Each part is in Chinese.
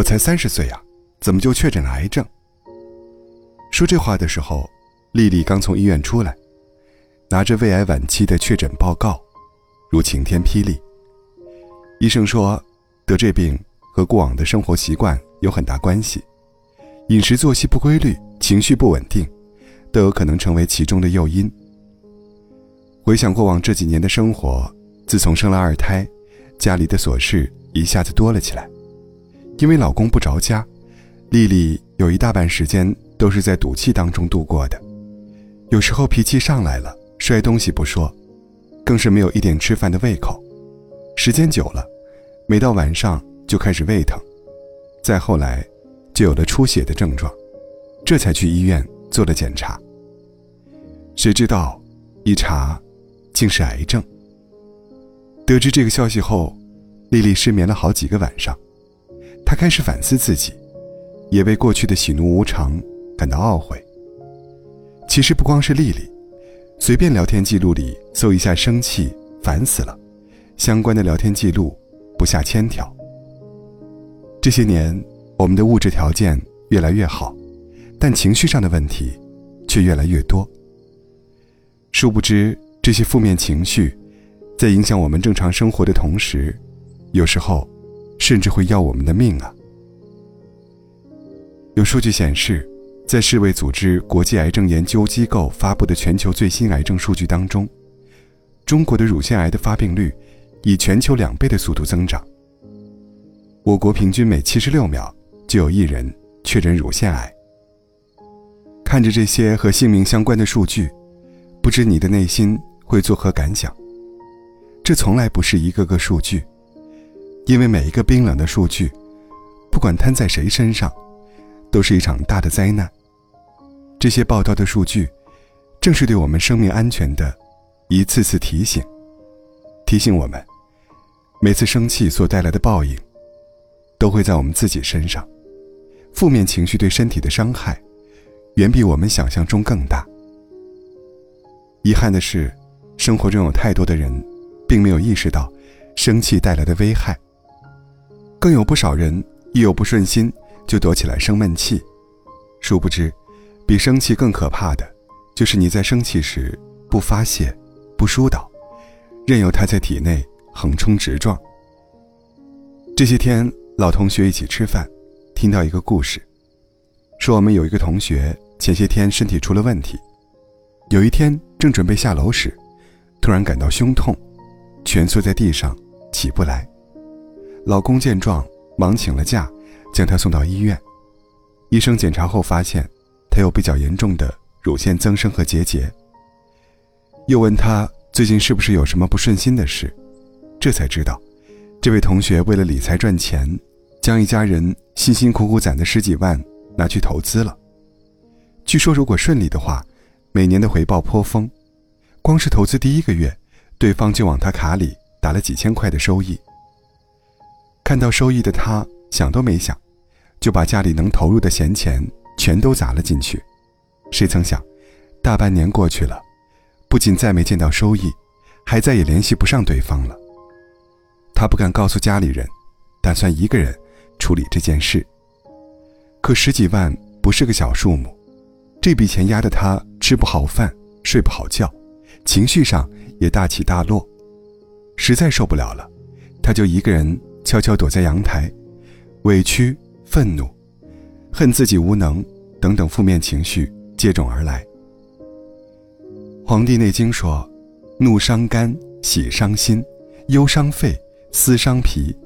我才三十岁呀，怎么就确诊了癌症？”说这话的时候，丽丽刚从医院出来，拿着胃癌晚期的确诊报告，如晴天霹雳。医生说，得这病和过往的生活习惯有很大关系，饮食作息不规律、情绪不稳定，都有可能成为其中的诱因。回想过往这几年的生活，自从生了二胎，家里的琐事一下子多了起来。因为老公不着家，丽丽有一大半时间都是在赌气当中度过的。有时候脾气上来了，摔东西不说，更是没有一点吃饭的胃口。时间久了，每到晚上就开始胃疼，再后来，就有了出血的症状，这才去医院做了检查。谁知道，一查。竟是癌症。得知这个消息后，丽丽失眠了好几个晚上。他开始反思自己，也为过去的喜怒无常感到懊悔。其实不光是丽丽，随便聊天记录里搜一下“生气”“烦死了”，相关的聊天记录不下千条。这些年，我们的物质条件越来越好，但情绪上的问题却越来越多。殊不知。这些负面情绪，在影响我们正常生活的同时，有时候，甚至会要我们的命啊！有数据显示，在世卫组织国际癌症研究机构发布的全球最新癌症数据当中，中国的乳腺癌的发病率以全球两倍的速度增长。我国平均每七十六秒就有一人确诊乳腺癌。看着这些和性命相关的数据，不知你的内心。会作何感想？这从来不是一个个数据，因为每一个冰冷的数据，不管摊在谁身上，都是一场大的灾难。这些报道的数据，正是对我们生命安全的一次次提醒，提醒我们，每次生气所带来的报应，都会在我们自己身上。负面情绪对身体的伤害，远比我们想象中更大。遗憾的是。生活中有太多的人，并没有意识到生气带来的危害。更有不少人一有不顺心就躲起来生闷气，殊不知，比生气更可怕的，就是你在生气时不发泄、不疏导，任由它在体内横冲直撞。这些天，老同学一起吃饭，听到一个故事，说我们有一个同学前些天身体出了问题，有一天正准备下楼时。突然感到胸痛，蜷缩在地上，起不来。老公见状，忙请了假，将她送到医院。医生检查后发现，她有比较严重的乳腺增生和结节。又问她最近是不是有什么不顺心的事，这才知道，这位同学为了理财赚钱，将一家人辛辛苦苦攒的十几万拿去投资了。据说如果顺利的话，每年的回报颇丰。光是投资第一个月，对方就往他卡里打了几千块的收益。看到收益的他想都没想，就把家里能投入的闲钱全都砸了进去。谁曾想，大半年过去了，不仅再没见到收益，还再也联系不上对方了。他不敢告诉家里人，打算一个人处理这件事。可十几万不是个小数目，这笔钱压得他吃不好饭，睡不好觉。情绪上也大起大落，实在受不了了，他就一个人悄悄躲在阳台，委屈、愤怒、恨自己无能等等负面情绪接踵而来。《黄帝内经》说：“怒伤肝，喜伤心，忧伤肺，思伤脾，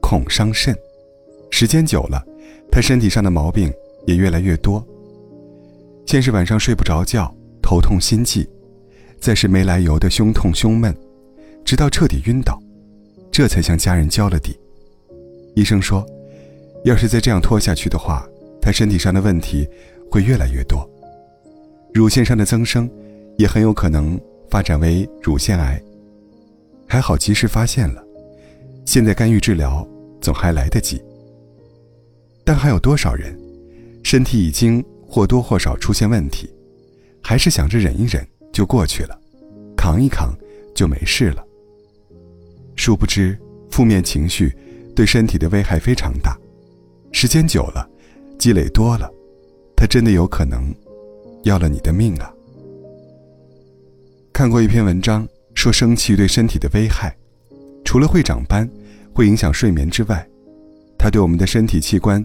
恐伤肾。”时间久了，他身体上的毛病也越来越多。先是晚上睡不着觉，头痛心悸。再是没来由的胸痛胸闷，直到彻底晕倒，这才向家人交了底。医生说，要是再这样拖下去的话，他身体上的问题会越来越多，乳腺上的增生也很有可能发展为乳腺癌。还好及时发现了，现在干预治疗总还来得及。但还有多少人，身体已经或多或少出现问题，还是想着忍一忍？就过去了，扛一扛就没事了。殊不知，负面情绪对身体的危害非常大，时间久了，积累多了，他真的有可能要了你的命啊！看过一篇文章，说生气对身体的危害，除了会长斑，会影响睡眠之外，它对我们的身体器官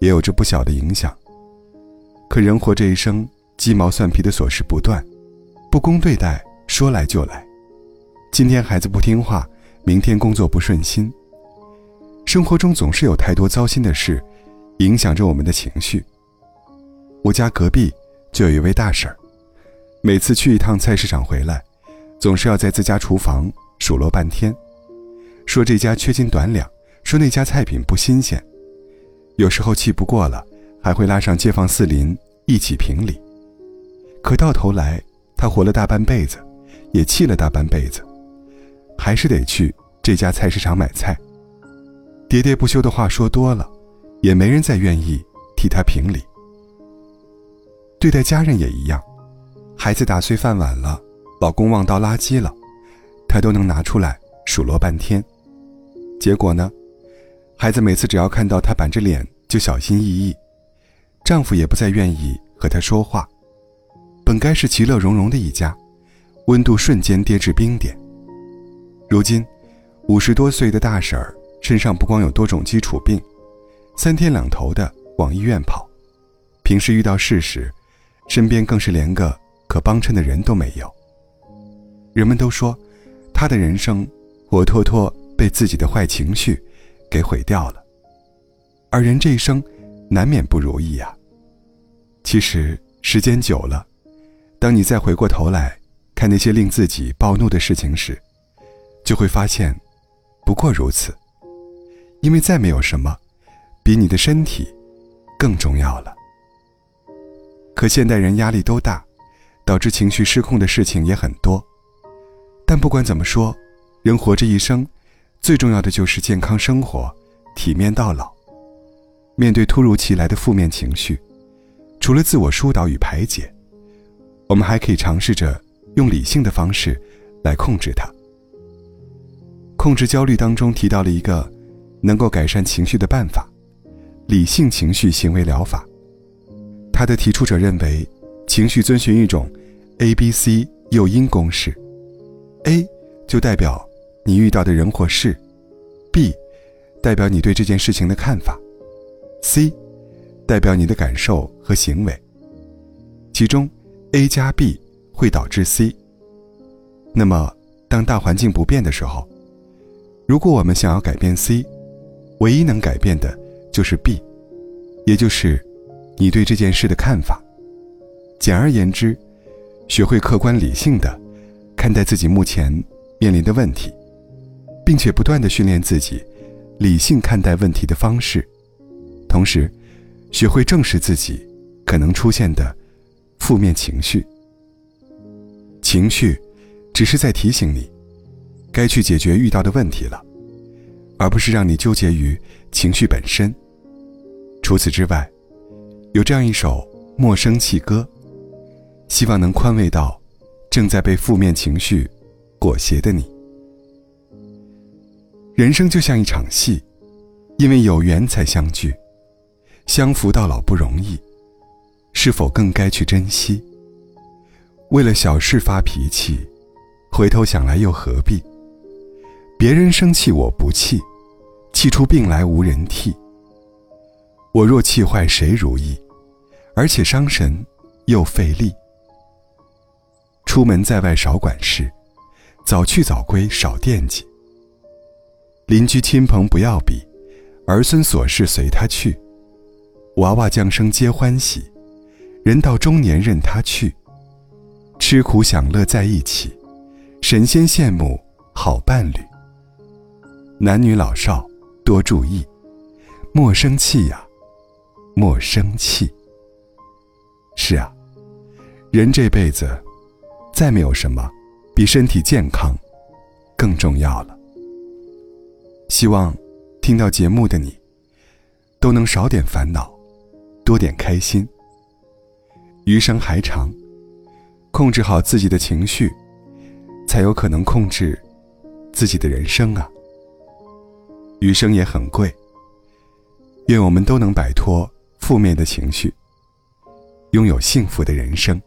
也有着不小的影响。可人活这一生，鸡毛蒜皮的琐事不断，不公对待说来就来。今天孩子不听话，明天工作不顺心。生活中总是有太多糟心的事，影响着我们的情绪。我家隔壁就有一位大婶儿。每次去一趟菜市场回来，总是要在自家厨房数落半天，说这家缺斤短两，说那家菜品不新鲜。有时候气不过了，还会拉上街坊四邻一起评理。可到头来，他活了大半辈子，也气了大半辈子，还是得去这家菜市场买菜。喋喋不休的话说多了，也没人再愿意替他评理。对待家人也一样。孩子打碎饭碗了，老公忘倒垃圾了，她都能拿出来数落半天。结果呢，孩子每次只要看到她板着脸就小心翼翼，丈夫也不再愿意和她说话。本该是其乐融融的一家，温度瞬间跌至冰点。如今，五十多岁的大婶儿身上不光有多种基础病，三天两头的往医院跑，平时遇到事时，身边更是连个。可帮衬的人都没有。人们都说，他的人生活脱脱被自己的坏情绪给毁掉了。而人这一生，难免不如意呀。其实时间久了，当你再回过头来看那些令自己暴怒的事情时，就会发现，不过如此。因为再没有什么，比你的身体更重要了。可现代人压力都大。导致情绪失控的事情也很多，但不管怎么说，人活这一生，最重要的就是健康生活，体面到老。面对突如其来的负面情绪，除了自我疏导与排解，我们还可以尝试着用理性的方式来控制它。控制焦虑当中提到了一个能够改善情绪的办法——理性情绪行为疗法。它的提出者认为。情绪遵循一种 A B C 诱因公式，A 就代表你遇到的人或事，B 代表你对这件事情的看法，C 代表你的感受和行为。其中 A 加 B 会导致 C。那么，当大环境不变的时候，如果我们想要改变 C，唯一能改变的就是 B，也就是你对这件事的看法。简而言之，学会客观理性的看待自己目前面临的问题，并且不断的训练自己理性看待问题的方式，同时学会正视自己可能出现的负面情绪。情绪只是在提醒你，该去解决遇到的问题了，而不是让你纠结于情绪本身。除此之外，有这样一首《莫生气》歌。希望能宽慰到正在被负面情绪裹挟的你。人生就像一场戏，因为有缘才相聚，相扶到老不容易，是否更该去珍惜？为了小事发脾气，回头想来又何必？别人生气我不气，气出病来无人替。我若气坏谁如意？而且伤神又费力。出门在外少管事，早去早归少惦记。邻居亲朋不要比，儿孙琐事随他去。娃娃降生皆欢喜，人到中年任他去。吃苦享乐在一起，神仙羡慕好伴侣。男女老少多注意，莫生气呀，莫生气。是啊，人这辈子。再没有什么比身体健康更重要了。希望听到节目的你都能少点烦恼，多点开心。余生还长，控制好自己的情绪，才有可能控制自己的人生啊。余生也很贵，愿我们都能摆脱负面的情绪，拥有幸福的人生。